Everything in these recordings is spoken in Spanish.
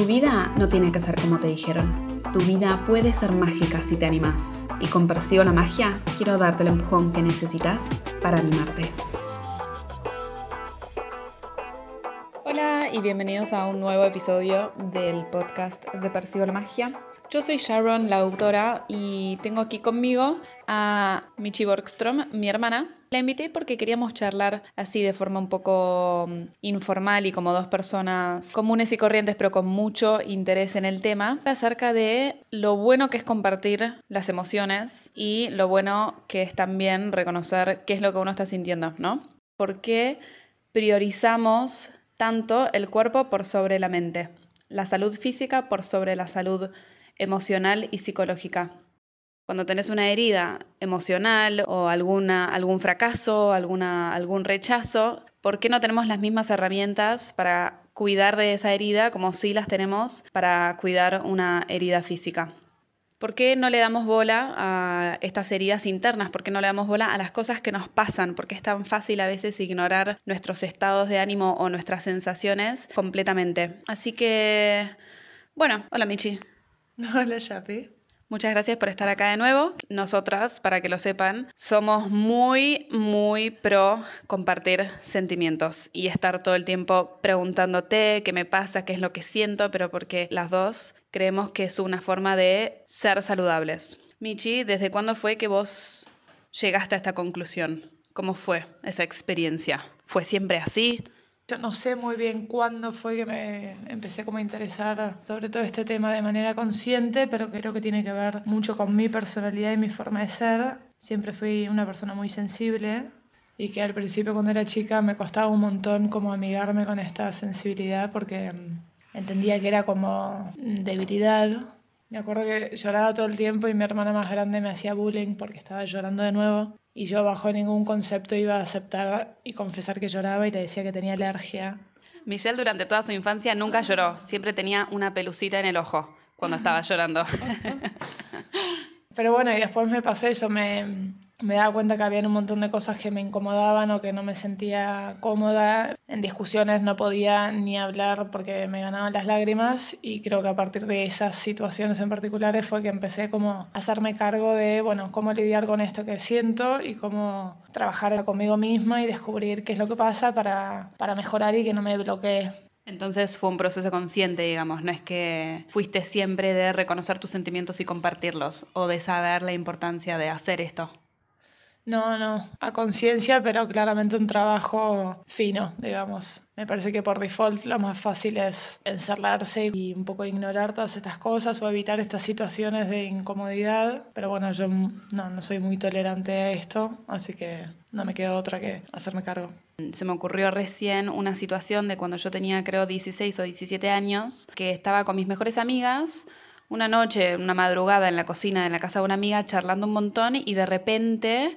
Tu vida no tiene que ser como te dijeron. Tu vida puede ser mágica si te animas. Y con Persigo la Magia quiero darte el empujón que necesitas para animarte. Hola y bienvenidos a un nuevo episodio del podcast de Persigo la Magia. Yo soy Sharon, la autora, y tengo aquí conmigo a Michi Borgstrom, mi hermana, la invité porque queríamos charlar así de forma un poco mm, informal y como dos personas comunes y corrientes, pero con mucho interés en el tema, acerca de lo bueno que es compartir las emociones y lo bueno que es también reconocer qué es lo que uno está sintiendo, ¿no? ¿Por qué priorizamos tanto el cuerpo por sobre la mente? La salud física por sobre la salud emocional y psicológica cuando tenés una herida emocional o alguna, algún fracaso, alguna, algún rechazo, ¿por qué no tenemos las mismas herramientas para cuidar de esa herida como si las tenemos para cuidar una herida física? ¿Por qué no le damos bola a estas heridas internas? ¿Por qué no le damos bola a las cosas que nos pasan? Porque es tan fácil a veces ignorar nuestros estados de ánimo o nuestras sensaciones completamente. Así que, bueno, hola Michi. Hola Chapi. Muchas gracias por estar acá de nuevo. Nosotras, para que lo sepan, somos muy, muy pro compartir sentimientos y estar todo el tiempo preguntándote qué me pasa, qué es lo que siento, pero porque las dos creemos que es una forma de ser saludables. Michi, ¿desde cuándo fue que vos llegaste a esta conclusión? ¿Cómo fue esa experiencia? ¿Fue siempre así? No sé muy bien cuándo fue que me empecé como a interesar sobre todo este tema de manera consciente, pero creo que tiene que ver mucho con mi personalidad y mi forma de ser. Siempre fui una persona muy sensible y que al principio cuando era chica me costaba un montón como amigarme con esta sensibilidad porque mm, entendía que era como debilidad. Me acuerdo que lloraba todo el tiempo y mi hermana más grande me hacía bullying porque estaba llorando de nuevo y yo bajo ningún concepto iba a aceptar y confesar que lloraba y le decía que tenía alergia. Michelle durante toda su infancia nunca lloró, siempre tenía una pelucita en el ojo cuando estaba llorando. Pero bueno, y después me pasó eso, me, me daba cuenta que había un montón de cosas que me incomodaban o que no me sentía cómoda. En discusiones no podía ni hablar porque me ganaban las lágrimas y creo que a partir de esas situaciones en particulares fue que empecé como a hacerme cargo de, bueno, cómo lidiar con esto que siento y cómo trabajar conmigo misma y descubrir qué es lo que pasa para, para mejorar y que no me bloquee. Entonces fue un proceso consciente, digamos, no es que fuiste siempre de reconocer tus sentimientos y compartirlos o de saber la importancia de hacer esto. No, no, a conciencia, pero claramente un trabajo fino, digamos. Me parece que por default lo más fácil es encerrarse y un poco ignorar todas estas cosas o evitar estas situaciones de incomodidad. Pero bueno, yo no, no soy muy tolerante a esto, así que no me queda otra que hacerme cargo. Se me ocurrió recién una situación de cuando yo tenía creo 16 o 17 años, que estaba con mis mejores amigas una noche, una madrugada en la cocina de la casa de una amiga charlando un montón y de repente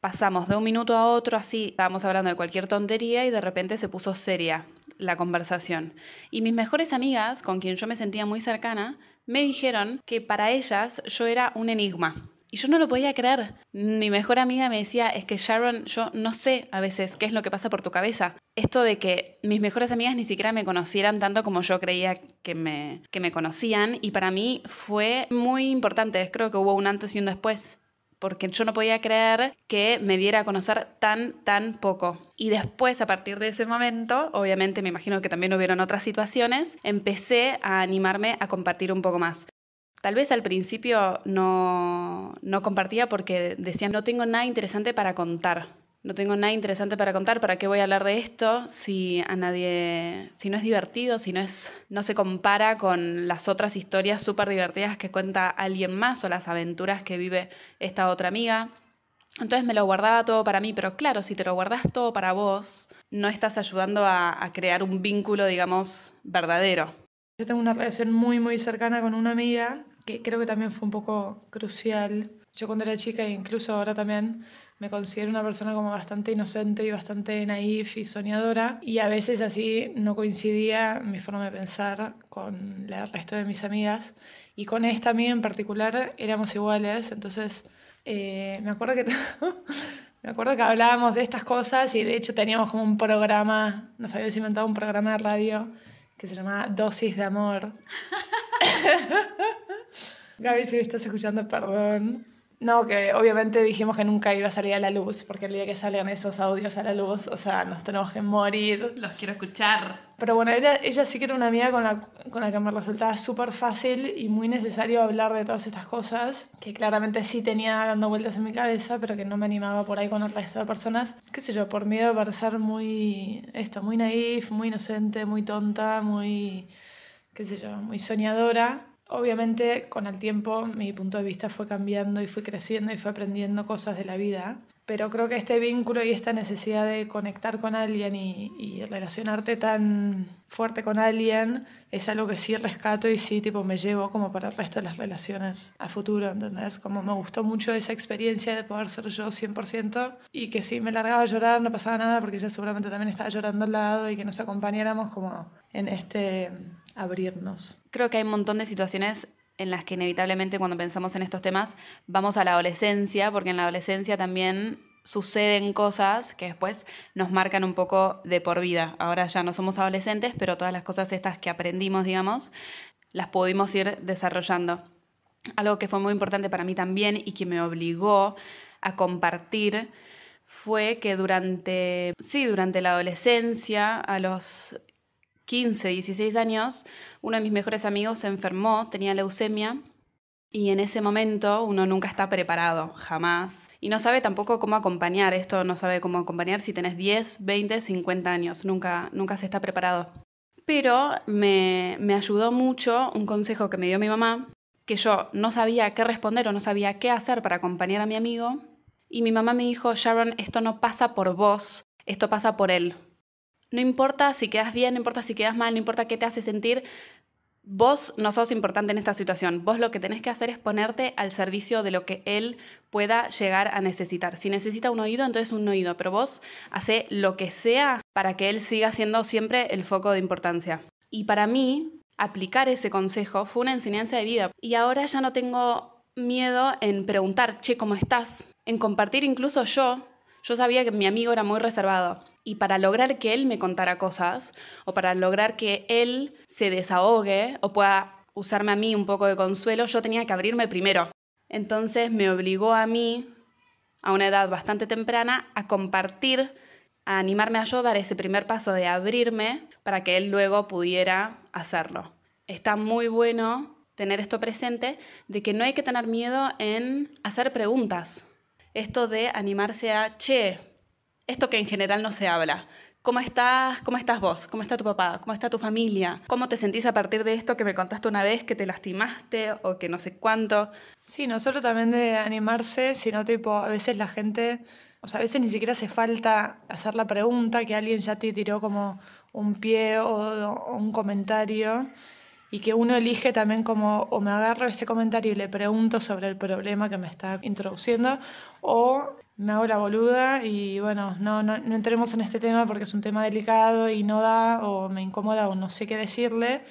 pasamos de un minuto a otro así, estábamos hablando de cualquier tontería y de repente se puso seria la conversación. Y mis mejores amigas, con quien yo me sentía muy cercana, me dijeron que para ellas yo era un enigma. Y yo no lo podía creer. Mi mejor amiga me decía, es que Sharon, yo no sé a veces qué es lo que pasa por tu cabeza. Esto de que mis mejores amigas ni siquiera me conocieran tanto como yo creía que me, que me conocían. Y para mí fue muy importante. Creo que hubo un antes y un después. Porque yo no podía creer que me diera a conocer tan, tan poco. Y después, a partir de ese momento, obviamente me imagino que también hubieron otras situaciones, empecé a animarme a compartir un poco más. Tal vez al principio no, no compartía porque decía, no tengo nada interesante para contar. No tengo nada interesante para contar, ¿para qué voy a hablar de esto si a nadie, si no es divertido, si no es, no se compara con las otras historias súper divertidas que cuenta alguien más o las aventuras que vive esta otra amiga? Entonces me lo guardaba todo para mí, pero claro, si te lo guardas todo para vos, no estás ayudando a, a crear un vínculo, digamos, verdadero. Yo tengo una relación muy, muy cercana con una amiga que creo que también fue un poco crucial. Yo cuando era chica e incluso ahora también me considero una persona como bastante inocente y bastante naif y soñadora. Y a veces así no coincidía mi forma de pensar con el resto de mis amigas. Y con esta amiga en particular éramos iguales, entonces eh, me acuerdo que me acuerdo que hablábamos de estas cosas y de hecho teníamos como un programa, nos habíamos inventado un programa de radio que se llama Dosis de Amor. Gaby, si me estás escuchando, perdón. No, que obviamente dijimos que nunca iba a salir a la luz, porque el día que salgan esos audios a la luz, o sea, nos tenemos que morir. Los quiero escuchar. Pero bueno, ella, ella sí que era una amiga con la, con la que me resultaba súper fácil y muy necesario hablar de todas estas cosas, que claramente sí tenía dando vueltas en mi cabeza, pero que no me animaba por ahí con el resto de personas. Qué sé yo, por miedo a parecer muy, esto, muy naif, muy inocente, muy tonta, muy, qué sé yo, muy soñadora. Obviamente con el tiempo mi punto de vista fue cambiando y fui creciendo y fui aprendiendo cosas de la vida, pero creo que este vínculo y esta necesidad de conectar con alguien y, relacionarte tan fuerte con alguien es algo que sí rescato y sí tipo me llevo como para el resto de las relaciones a futuro, ¿entendés? Como me gustó mucho esa experiencia de poder ser yo 100% y que si me largaba a llorar no pasaba nada porque ella seguramente también estaba llorando al lado y que nos acompañáramos como en este abrirnos. Creo que hay un montón de situaciones en las que inevitablemente cuando pensamos en estos temas vamos a la adolescencia, porque en la adolescencia también suceden cosas que después nos marcan un poco de por vida. Ahora ya no somos adolescentes, pero todas las cosas estas que aprendimos, digamos, las pudimos ir desarrollando. Algo que fue muy importante para mí también y que me obligó a compartir fue que durante, sí, durante la adolescencia, a los 15, 16 años, uno de mis mejores amigos se enfermó, tenía leucemia, y en ese momento uno nunca está preparado, jamás. Y no sabe tampoco cómo acompañar, esto no sabe cómo acompañar si tenés 10, 20, 50 años, nunca, nunca se está preparado. Pero me, me ayudó mucho un consejo que me dio mi mamá, que yo no sabía qué responder o no sabía qué hacer para acompañar a mi amigo. Y mi mamá me dijo, Sharon, esto no pasa por vos, esto pasa por él. No importa si quedas bien, no importa si quedas mal, no importa qué te hace sentir, vos no sos importante en esta situación. Vos lo que tenés que hacer es ponerte al servicio de lo que él pueda llegar a necesitar. Si necesita un oído, entonces un oído, pero vos hace lo que sea para que él siga siendo siempre el foco de importancia. Y para mí, aplicar ese consejo fue una enseñanza de vida. Y ahora ya no tengo miedo en preguntar, che, ¿cómo estás? En compartir incluso yo. Yo sabía que mi amigo era muy reservado y para lograr que él me contara cosas o para lograr que él se desahogue o pueda usarme a mí un poco de consuelo, yo tenía que abrirme primero. Entonces me obligó a mí, a una edad bastante temprana, a compartir, a animarme a yo dar ese primer paso de abrirme para que él luego pudiera hacerlo. Está muy bueno tener esto presente de que no hay que tener miedo en hacer preguntas. Esto de animarse a, che, esto que en general no se habla. ¿Cómo estás? ¿Cómo estás vos? ¿Cómo está tu papá? ¿Cómo está tu familia? ¿Cómo te sentís a partir de esto que me contaste una vez que te lastimaste o que no sé cuánto? Sí, no solo también de animarse, sino tipo, a veces la gente, o sea, a veces ni siquiera hace falta hacer la pregunta, que alguien ya te tiró como un pie o, o un comentario y que uno elige también como o me agarro este comentario y le pregunto sobre el problema que me está introduciendo o me hago la boluda y bueno, no, no, no, entremos en este tema porque es un tema delicado y no da o me incomoda o no sé qué decirle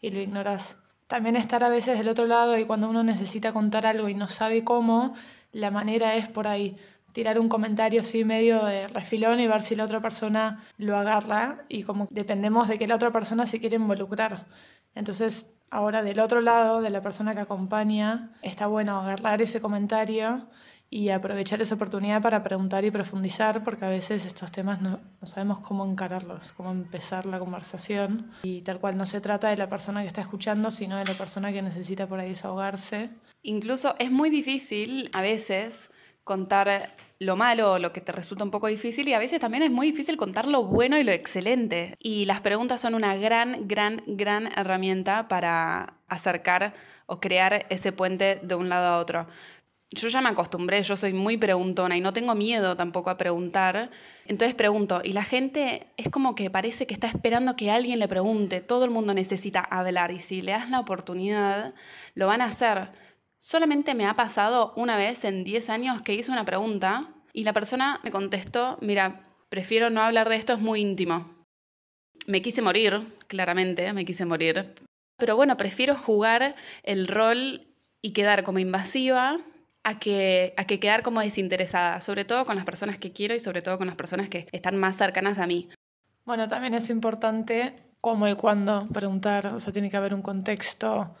y lo ignoras. También estar a veces del otro lado y cuando uno necesita contar algo y no sabe cómo, la manera es por ahí tirar un comentario así medio de refilón y ver si la otra persona lo agarra y como dependemos de que la otra persona se quiere involucrar. Entonces, ahora del otro lado, de la persona que acompaña, está bueno agarrar ese comentario y aprovechar esa oportunidad para preguntar y profundizar, porque a veces estos temas no, no, sabemos cómo encararlos, cómo empezar la conversación. Y tal cual no se trata de la persona que está escuchando, sino de la persona que necesita por ahí desahogarse. Incluso es muy difícil a veces contar lo malo o lo que te resulta un poco difícil y a veces también es muy difícil contar lo bueno y lo excelente. Y las preguntas son una gran, gran, gran herramienta para acercar o crear ese puente de un lado a otro yo ya me acostumbré, yo soy muy preguntona y no tengo miedo tampoco a preguntar. Entonces pregunto, y la gente es como que parece que está esperando que alguien le pregunte, todo el mundo necesita hablar y si le das la oportunidad, lo van a hacer. Solamente me ha pasado una vez en 10 años que hice una pregunta y la persona me contestó, mira, prefiero no hablar de esto, es muy íntimo. Me quise morir, claramente, me quise morir. Pero bueno, prefiero jugar el rol y quedar como invasiva a que, a que quedar como desinteresada, sobre todo con las personas que quiero y sobre todo con las personas que están más cercanas a mí. Bueno, también es importante cómo y cuándo preguntar, o sea, tiene que haber un contexto,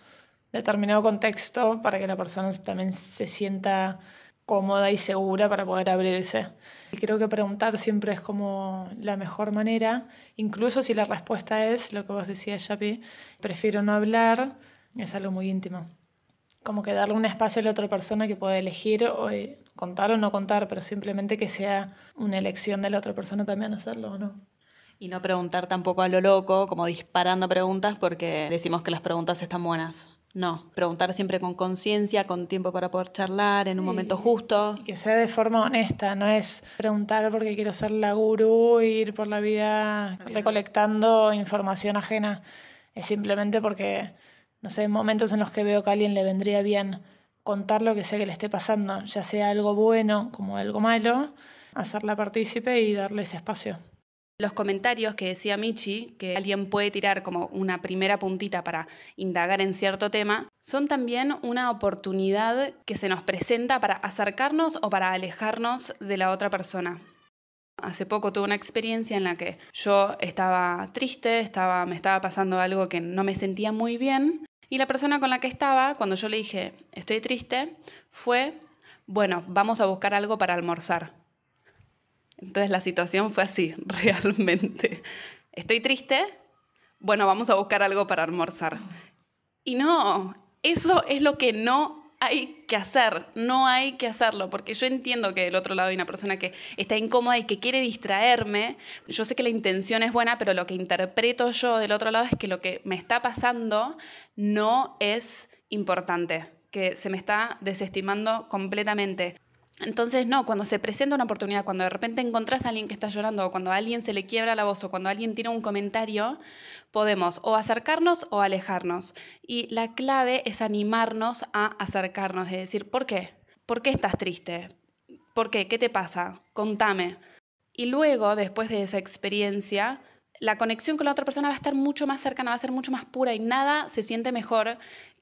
determinado contexto, para que la persona también se sienta cómoda y segura para poder abrirse. Y creo que preguntar siempre es como la mejor manera, incluso si la respuesta es lo que vos decías, Yapi, prefiero no hablar, es algo muy íntimo. Como que darle un espacio a la otra persona que pueda elegir o eh, contar o no contar, pero simplemente que sea una elección de la otra persona también hacerlo o no. Y no preguntar tampoco a lo loco, como disparando preguntas, porque decimos que las preguntas están buenas. No, preguntar siempre con conciencia, con tiempo para poder charlar, en un momento justo. que sea de forma honesta, no es preguntar porque quiero ser la gurú ir por la vida recolectando información ajena. Es simplemente porque, no sé, en momentos en los que veo que a alguien le vendría bien contar lo que sea que le esté pasando, ya sea algo bueno como algo malo, hacerla partícipe y darle ese espacio. Los comentarios que decía Michi, que alguien puede tirar como una primera puntita para indagar en cierto tema, son también una oportunidad que se nos presenta para acercarnos o para alejarnos de la otra persona. Hace poco tuve una experiencia en la que yo estaba triste, estaba, me estaba pasando algo que no me sentía muy bien y la persona con la que estaba, cuando yo le dije estoy triste, fue, bueno, vamos a buscar algo para almorzar. Entonces la situación fue así, realmente. Estoy triste, bueno, vamos a buscar algo para almorzar. Y no, eso es lo que no hay que hacer, no hay que hacerlo, porque yo entiendo que del otro lado hay una persona que está incómoda y que quiere distraerme. Yo sé que la intención es buena, pero lo que interpreto yo del otro lado es que lo que me está pasando no es importante, que se me está desestimando completamente. Entonces, no, cuando se presenta una oportunidad, cuando de repente encontrás a alguien que está llorando, o cuando a alguien se le quiebra la voz, o cuando alguien tira un comentario, podemos o acercarnos o alejarnos. Y la clave es animarnos a acercarnos, de decir, ¿por qué? ¿Por qué estás triste? ¿Por qué? ¿Qué te pasa? Contame. Y luego, después de esa experiencia, la conexión con la otra persona va a estar mucho más cercana, va a ser mucho más pura y nada se siente mejor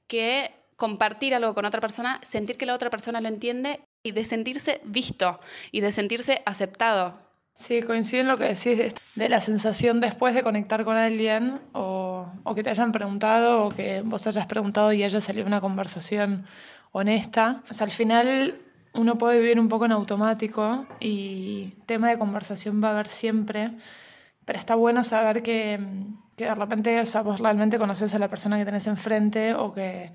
que compartir algo con otra persona, sentir que la otra persona lo entiende y de sentirse visto y de sentirse aceptado. Sí, coincido en lo que decís de, la sensación después de conectar con alguien o, o, que te hayan preguntado o que vos hayas preguntado y haya salido una conversación honesta. O sea, al final uno puede vivir un poco en automático y tema de conversación va a haber siempre, pero está bueno saber que, que de repente o sea, vos realmente conoces a la persona que tenés enfrente o que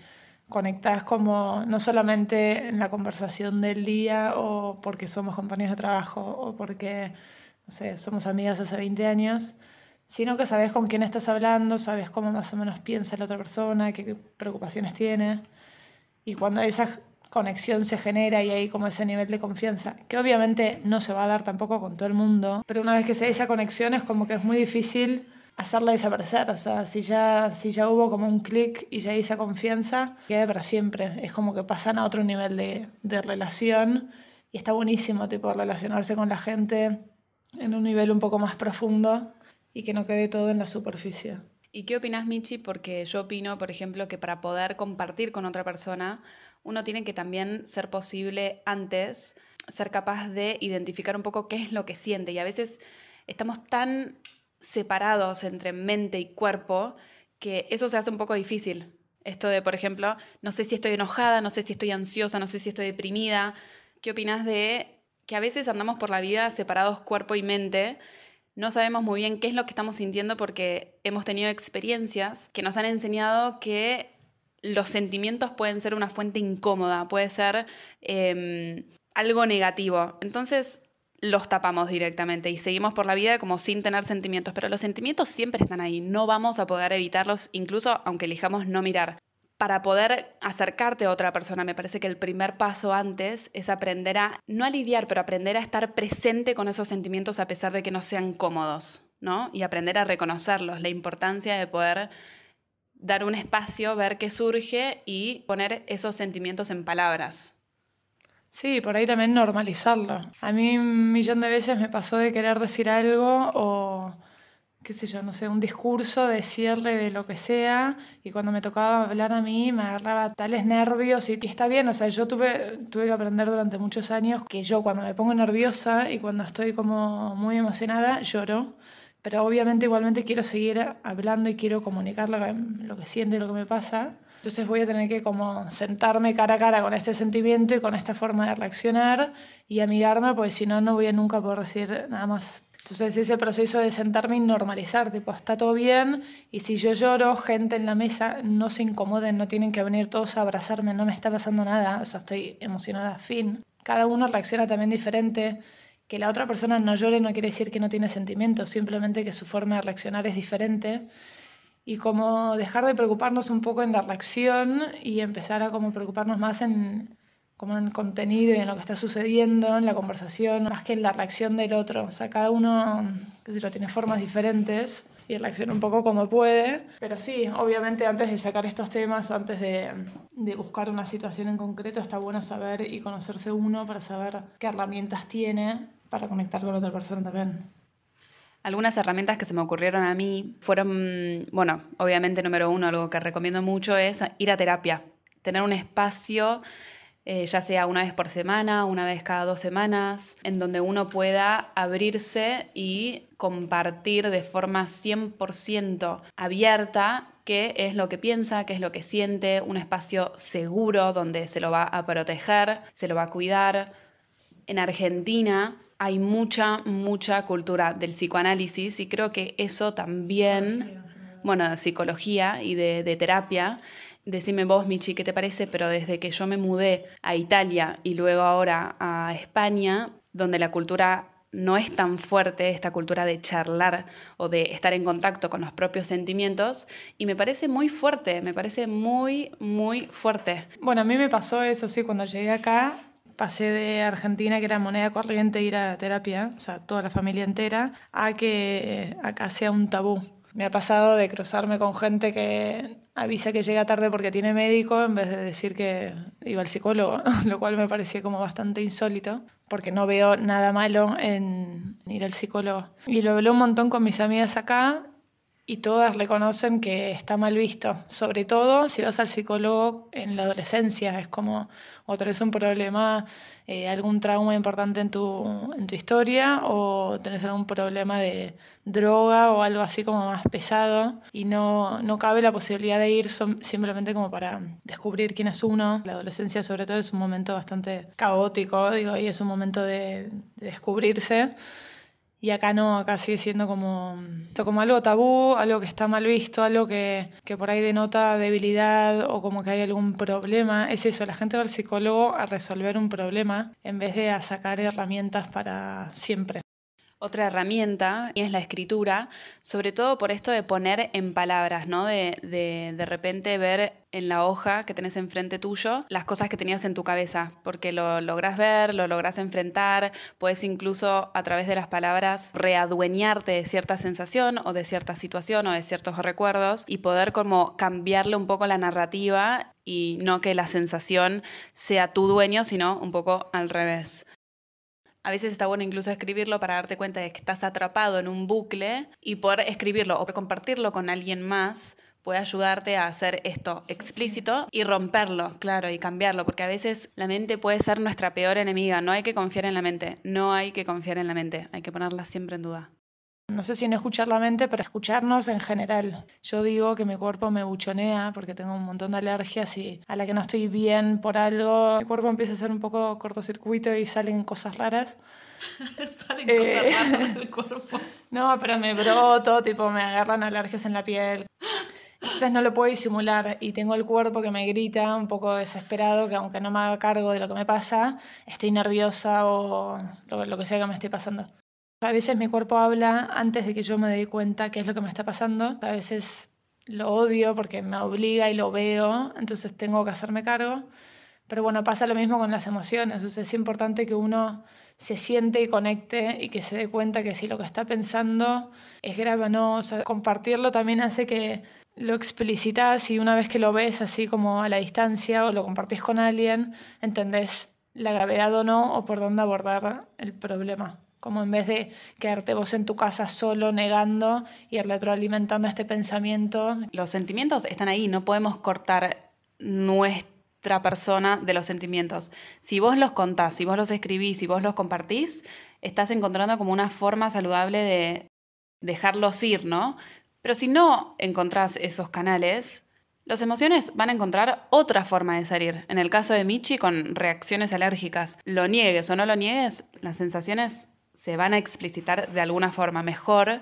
conectadas como no solamente en la conversación del día o porque somos compañeros de trabajo o porque, no sé, somos amigas hace 20 años, sino que sabes con quién estás hablando, sabes cómo más o menos piensa la otra persona, qué preocupaciones tiene. Y cuando esa conexión se genera y hay como ese nivel de confianza, que obviamente no se va a dar tampoco con todo el mundo, pero una vez que se da esa conexión es como que es muy difícil hacerla desaparecer. O sea, si ya, si ya hubo como un clic y ya hay esa confianza, queda para siempre. Es como que pasan a otro nivel de, de relación y está buenísimo, tipo, relacionarse con la gente en un nivel un poco más profundo y que no quede todo en la superficie. ¿Y qué opinas, Michi? Porque yo opino, por ejemplo, que para poder compartir con otra persona, uno tiene que también ser posible antes, ser capaz de identificar un poco qué es lo que siente. Y a veces estamos tan separados entre mente y cuerpo, que eso se hace un poco difícil. Esto de, por ejemplo, no sé si estoy enojada, no sé si estoy ansiosa, no sé si estoy deprimida. ¿Qué opinas de que a veces andamos por la vida separados cuerpo y mente? No sabemos muy bien qué es lo que estamos sintiendo porque hemos tenido experiencias que nos han enseñado que los sentimientos pueden ser una fuente incómoda, puede ser em, algo negativo. Entonces, los tapamos directamente y seguimos por la vida como sin tener sentimientos, pero los sentimientos siempre están ahí, no vamos a poder evitarlos, incluso aunque elijamos no mirar. Para poder acercarte a otra persona, me parece que el primer paso antes es aprender a, no a lidiar, pero aprender a estar presente con esos sentimientos a pesar de que no sean cómodos, ¿no? Y aprender a reconocerlos, la importancia de poder dar un espacio, ver qué surge y poner esos sentimientos en palabras. Sí, por ahí también normalizarlo. A mí un millón de veces me pasó de querer decir algo o, qué sé yo, no sé, un discurso, decirle de lo que sea, y cuando me tocaba hablar a mí me agarraba tales nervios y, que está bien, o sea, yo tuve, tuve que aprender durante muchos años que yo cuando me pongo nerviosa y cuando estoy como muy emocionada, lloro pero obviamente igualmente quiero seguir hablando y quiero comunicar lo que, lo que siento y lo que me pasa. Entonces voy a tener que como sentarme cara a cara con este sentimiento y con esta forma de reaccionar y amigarme, porque si no, no voy a nunca poder decir nada más. Entonces ese proceso de sentarme y normalizar, tipo, está todo bien y si yo lloro, gente en la mesa, no se incomoden, no tienen que venir todos a abrazarme, no me está pasando nada, o estoy emocionada, fin. Cada uno reacciona también diferente. Que la otra persona no llore no quiere decir que no tiene sentimientos, simplemente que su forma de reaccionar es diferente. Y como dejar de preocuparnos un poco en la reacción y empezar a como preocuparnos más en, como en contenido y en lo que está sucediendo, en la conversación, más que en la reacción del otro. O sea, cada uno que lo tiene formas diferentes y reacciona un poco como puede. Pero sí, obviamente antes de sacar estos temas, antes de, de, buscar una situación en concreto, está bueno saber y conocerse uno para saber qué herramientas tiene para conectar con otra persona también. Algunas herramientas que se me ocurrieron a mí fueron, bueno, obviamente número uno, algo que recomiendo mucho es ir a terapia, tener un espacio eh, ya sea una vez por semana, una vez cada dos semanas, en donde uno pueda abrirse y compartir de forma 100% abierta qué es lo que piensa, qué es lo que siente, un espacio seguro donde se lo va a proteger, se lo va a cuidar. En Argentina hay mucha, mucha cultura del psicoanálisis y creo que eso también, bueno, de psicología y de, de terapia, Decime vos, Michi, ¿qué te parece? Pero desde que yo me mudé a Italia y luego ahora a España, donde la cultura no es tan fuerte, esta cultura de charlar o de estar en contacto con los propios sentimientos, y me parece muy fuerte, me parece muy, muy fuerte. Bueno, a mí me pasó eso, sí, cuando llegué acá, pasé de Argentina, que era moneda corriente, ir a terapia, o sea, toda la familia entera, a que acá sea un tabú. Me ha pasado de cruzarme con gente que avisa que llega tarde porque tiene médico en vez de decir que iba al psicólogo, lo cual me parecía como bastante insólito, porque no veo nada malo en ir al psicólogo. Y lo hablé un montón con mis amigas acá y todas reconocen que está mal visto, sobre todo si vas al psicólogo en la adolescencia, es como o tenés un problema, eh, algún trauma importante en tu, en tu historia o tenés algún problema de droga o algo así como más pesado y no, no cabe la posibilidad de ir simplemente como para descubrir quién es uno. La adolescencia sobre todo es un momento bastante caótico, digo, y es un momento de, de descubrirse. Y acá no, acá sigue siendo como, como algo tabú, algo que está mal visto, algo que, que por ahí denota debilidad o como que hay algún problema. Es eso, la gente va al psicólogo a resolver un problema en vez de a sacar herramientas para siempre. Otra herramienta es la escritura, sobre todo por esto de poner en palabras, ¿no? De, de, de repente ver en la hoja que tenés enfrente tuyo las cosas que tenías en tu cabeza, porque lo logras ver, lo logras enfrentar, puedes incluso a través de las palabras readueñarte de cierta sensación o de cierta situación o de ciertos recuerdos y poder como cambiarle un poco la narrativa y no que la sensación sea tu dueño, sino un poco al revés. A veces está bueno incluso escribirlo para darte cuenta de que estás atrapado en un bucle y poder escribirlo o compartirlo con alguien más puede ayudarte a hacer esto explícito y romperlo, claro, y cambiarlo, porque a veces la mente puede ser nuestra peor enemiga, no hay que confiar en la mente, no hay que confiar en la mente, hay que ponerla siempre en duda. No sé si no escuchar la mente, pero escucharnos en general. Yo digo que mi cuerpo me buchonea porque tengo un montón de alergias y a la que no estoy bien por algo, mi cuerpo empieza a hacer un poco cortocircuito y salen cosas raras. salen cosas eh, raras del cuerpo. No, pero me broto, tipo me agarran alergias en la piel. Entonces no lo puedo disimular y tengo el cuerpo que me grita un poco desesperado, que aunque no me haga cargo de lo que me pasa, estoy nerviosa o lo, lo que sea que me esté pasando. A veces mi cuerpo habla antes de que yo me dé cuenta qué es lo que me está pasando. A veces lo odio porque me obliga y lo veo, entonces tengo que hacerme cargo. Pero bueno, pasa lo mismo con las emociones. es importante que uno se siente y conecte y que se dé cuenta que si lo que está pensando es grave o no. O sea, compartirlo también hace que lo explicitas y una vez que lo ves así como a la distancia o lo compartís con alguien, entendés la gravedad o no o por dónde abordar el problema como en vez de quedarte vos en tu casa solo negando y retroalimentando este pensamiento. Los sentimientos están ahí, no podemos cortar nuestra persona de los sentimientos. Si vos los contás, si vos los escribís, si vos los compartís, estás encontrando como una forma saludable de, dejarlos ir, ¿no? Pero si no encontrás esos canales, las emociones van a encontrar otra forma de salir. En el caso de Michi, con reacciones alérgicas. Lo niegues o no lo niegues, las sensaciones se van a explicitar de alguna forma. Mejor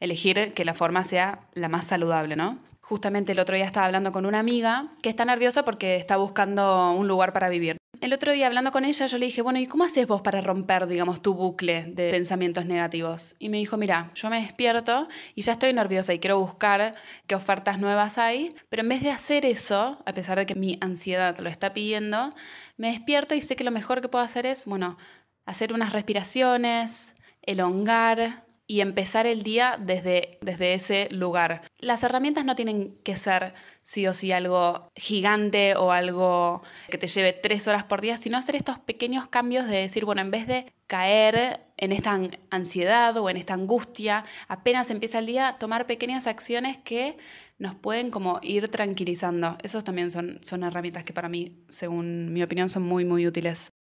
elegir que la forma sea la más saludable, ¿no? Justamente el otro día estaba hablando con una amiga que está nerviosa porque está buscando un lugar para vivir. El otro día hablando con ella yo le dije, bueno, ¿y cómo haces vos para romper, digamos, tu bucle de pensamientos negativos? Y me dijo, mira, yo me despierto y ya estoy nerviosa y quiero buscar qué ofertas nuevas hay, pero en vez de hacer eso, a pesar de que mi ansiedad lo está pidiendo, me despierto y sé que lo mejor que puedo hacer es, bueno, hacer unas respiraciones, elongar, y empezar el día desde, desde ese lugar. Las herramientas no tienen que ser sí o sí algo gigante o algo que te lleve tres horas por día, sino hacer estos pequeños cambios de decir, bueno, en vez de caer en esta ansiedad o en esta angustia, apenas empieza el día, tomar pequeñas acciones que nos pueden como ir tranquilizando. Esos también son, son herramientas que para mí, según mi opinión, son muy, muy útiles.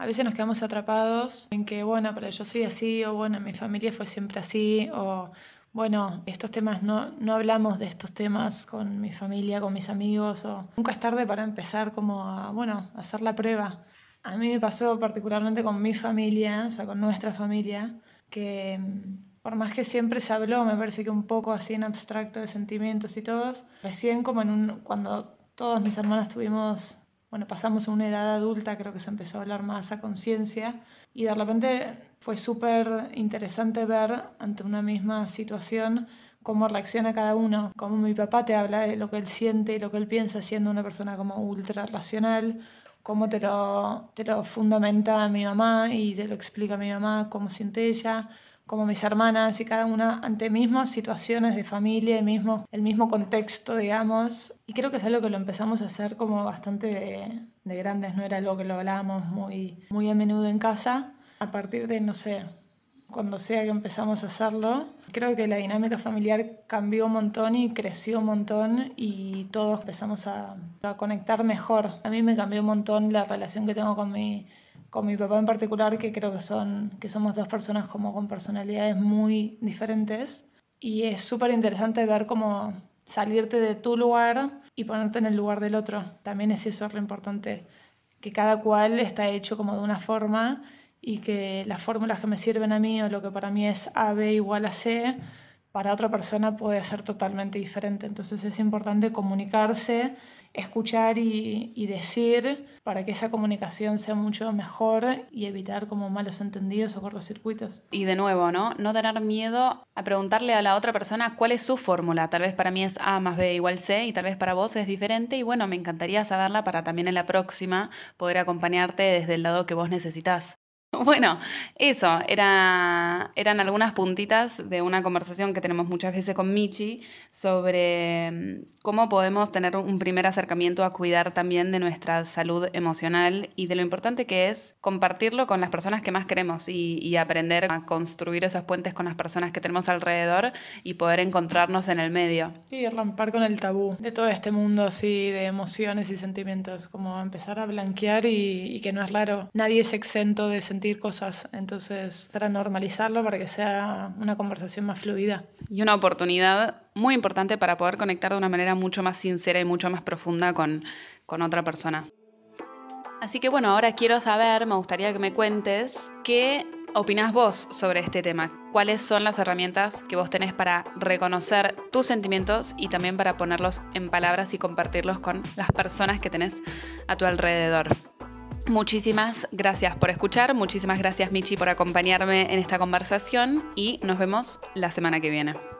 A veces nos quedamos atrapados en que, bueno, pero yo soy así, o bueno, mi familia fue siempre así, o bueno, estos temas no, no hablamos de estos temas con mi familia, con mis amigos, o nunca es tarde para empezar como a, bueno, hacer la prueba. A mí me pasó particularmente con mi familia, o sea, con nuestra familia, que mm, por más que siempre se habló, me parece que un poco así en abstracto de sentimientos y todos, recién como en un, cuando todos mis hermanos tuvimos bueno, pasamos a una edad adulta, creo que se empezó a hablar más a conciencia y de repente fue súper interesante ver ante una misma situación cómo reacciona cada uno, cómo mi papá te habla de lo que él siente y lo que él piensa siendo una persona como ultra racional, cómo te lo, te lo fundamenta mi mamá y te lo explica mi mamá, cómo siente ella, como mis hermanas y cada una ante mismas situaciones de familia, el mismo, el mismo contexto, digamos. Y creo que es algo que lo empezamos a hacer como bastante de, de grandes, no era algo que lo hablábamos muy, muy a menudo en casa. A partir de, no sé, cuando sea que empezamos a hacerlo, creo que la dinámica familiar cambió un montón y creció un montón y todos empezamos a, a conectar mejor. A mí me cambió un montón la relación que tengo con mi con mi papá en particular, que creo que, son, que somos dos personas como con personalidades muy diferentes. Y es súper interesante ver cómo salirte de tu lugar y ponerte en el lugar del otro. También es eso lo importante, que cada cual está hecho como de una forma y que las fórmulas que me sirven a mí o lo que para mí es A, igual a C, para otra persona puede ser totalmente diferente. Entonces es importante comunicarse, escuchar y, decir para que esa comunicación sea mucho mejor y evitar como malos entendidos o cortocircuitos. Y de nuevo, ¿no? No tener miedo a preguntarle a la otra persona cuál es su fórmula. Tal vez para mí es A más B igual C y tal vez para vos es diferente. Y bueno, me encantaría saberla para también en la próxima poder acompañarte desde el lado que vos necesitas. Bueno, eso, era, eran algunas puntitas de una conversación que tenemos muchas veces con Michi sobre mm, cómo podemos tener un primer acercamiento a cuidar también de nuestra salud emocional y de lo importante que es compartirlo con las personas que más queremos y, y aprender a construir esos puentes con las personas que tenemos alrededor y poder encontrarnos en el medio. Sí, romper con el tabú de todo este mundo así de emociones y sentimientos, como empezar a blanquear y, y que no es raro, nadie es exento de sentir cosas. Entonces, para normalizarlo, para que sea una conversación más fluida. Y una oportunidad muy importante para poder conectar de una manera mucho más sincera y mucho más profunda con, con otra persona. Así que bueno, ahora quiero saber, me gustaría que me cuentes qué opinas vos sobre este tema. ¿Cuáles son las herramientas que vos tenés para reconocer tus sentimientos y también para ponerlos en palabras y compartirlos con las personas que tenés a tu alrededor? Muchísimas gracias por escuchar, muchísimas gracias Michi por acompañarme en esta conversación y nos vemos la semana que viene.